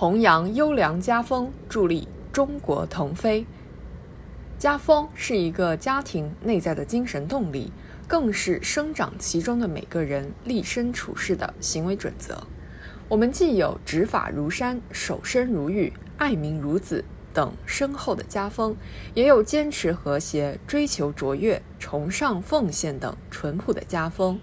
弘扬优良家风，助力中国腾飞。家风是一个家庭内在的精神动力，更是生长其中的每个人立身处世的行为准则。我们既有执法如山、守身如玉、爱民如子等深厚的家风，也有坚持和谐、追求卓越、崇尚奉献等淳朴的家风。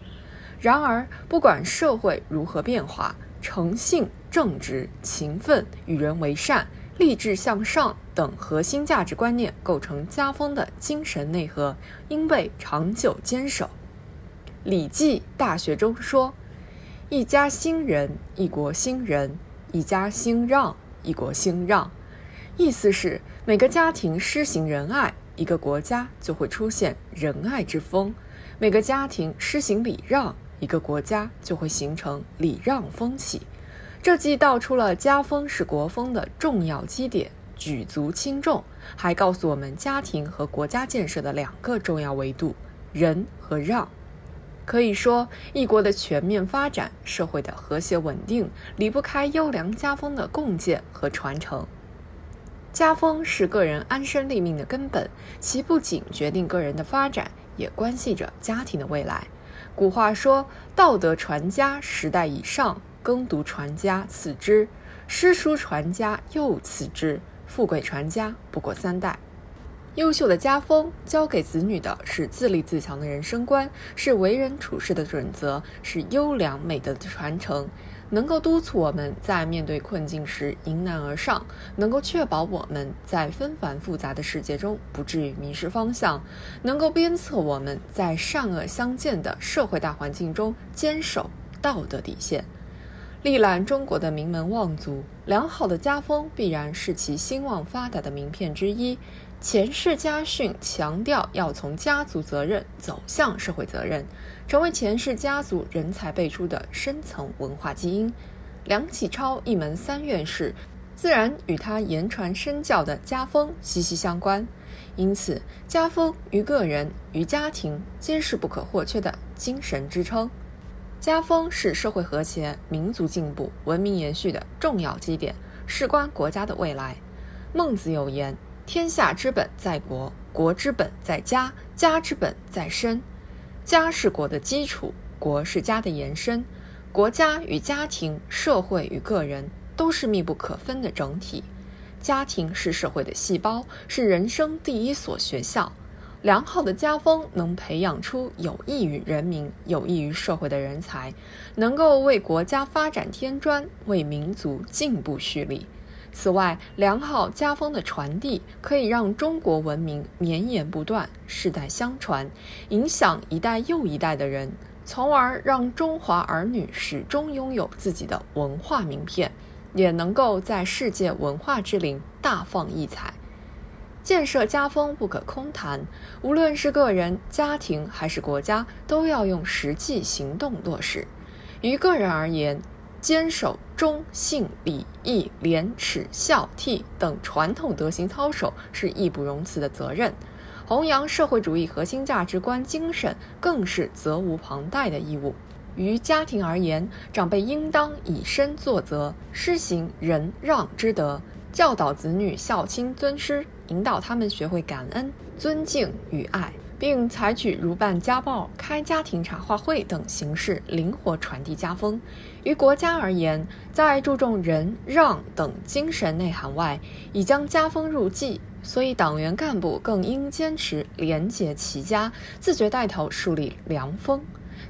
然而，不管社会如何变化，诚信、正直、勤奋、与人为善。励志向上等核心价值观念构成家风的精神内核，应被长久坚守。《礼记·大学》中说：“一家兴仁，一国兴仁；一家兴让，一国兴让。”意思是每个家庭施行仁爱，一个国家就会出现仁爱之风；每个家庭施行礼让，一个国家就会形成礼让风气。这既道出了家风是国风的重要基点，举足轻重，还告诉我们家庭和国家建设的两个重要维度：仁和让。可以说，一国的全面发展、社会的和谐稳定，离不开优良家风的共建和传承。家风是个人安身立命的根本，其不仅决定个人的发展，也关系着家庭的未来。古话说：“道德传家，十代以上。”耕读传家次之，诗书传家又次之，富贵传家不过三代。优秀的家风教给子女的是自立自强的人生观，是为人处事的准则，是优良美德的传承，能够督促我们在面对困境时迎难而上，能够确保我们在纷繁复杂的世界中不至于迷失方向，能够鞭策我们在善恶相间的社会大环境中坚守道德底线。历览中国的名门望族，良好的家风必然是其兴旺发达的名片之一。钱氏家训强调要从家族责任走向社会责任，成为钱氏家族人才辈出的深层文化基因。梁启超一门三院士，自然与他言传身教的家风息息相关。因此，家风于个人与家庭皆是不可或缺的精神支撑。家风是社会和谐、民族进步、文明延续的重要基点，事关国家的未来。孟子有言：“天下之本在国，国之本在家，家之本在身。”家是国的基础，国是家的延伸。国家与家庭、社会与个人都是密不可分的整体。家庭是社会的细胞，是人生第一所学校。良好的家风能培养出有益于人民、有益于社会的人才，能够为国家发展添砖，为民族进步蓄力。此外，良好家风的传递可以让中国文明绵延不断、世代相传，影响一代又一代的人，从而让中华儿女始终拥有自己的文化名片，也能够在世界文化之林大放异彩。建设家风不可空谈，无论是个人、家庭还是国家，都要用实际行动落实。于个人而言，坚守忠信礼义廉耻孝悌等传统德行操守是义不容辞的责任；弘扬社会主义核心价值观精神更是责无旁贷的义务。于家庭而言，长辈应当以身作则，施行仁让之德。教导子女孝亲尊师，引导他们学会感恩、尊敬与爱，并采取如办家暴、开家庭茶话会等形式，灵活传递家风。于国家而言，在注重仁让等精神内涵外，已将家风入纪，所以党员干部更应坚持廉洁齐家，自觉带头树立良风。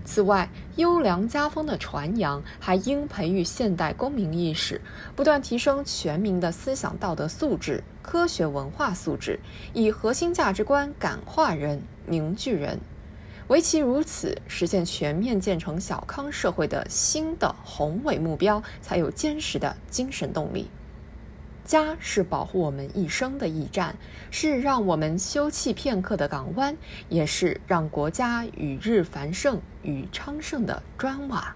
此外，优良家风的传扬还应培育现代公民意识，不断提升全民的思想道德素质、科学文化素质，以核心价值观感化人、凝聚人。唯其如此，实现全面建成小康社会的新的宏伟目标，才有坚实的精神动力。家是保护我们一生的驿站，是让我们休憩片刻的港湾，也是让国家与日繁盛与昌盛的砖瓦。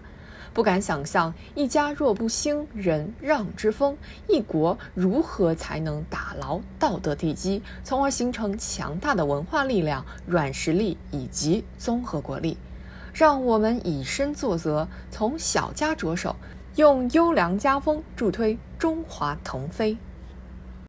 不敢想象，一家若不兴仁让之风，一国如何才能打牢道德地基，从而形成强大的文化力量、软实力以及综合国力？让我们以身作则，从小家着手。用优良家风助推中华腾飞。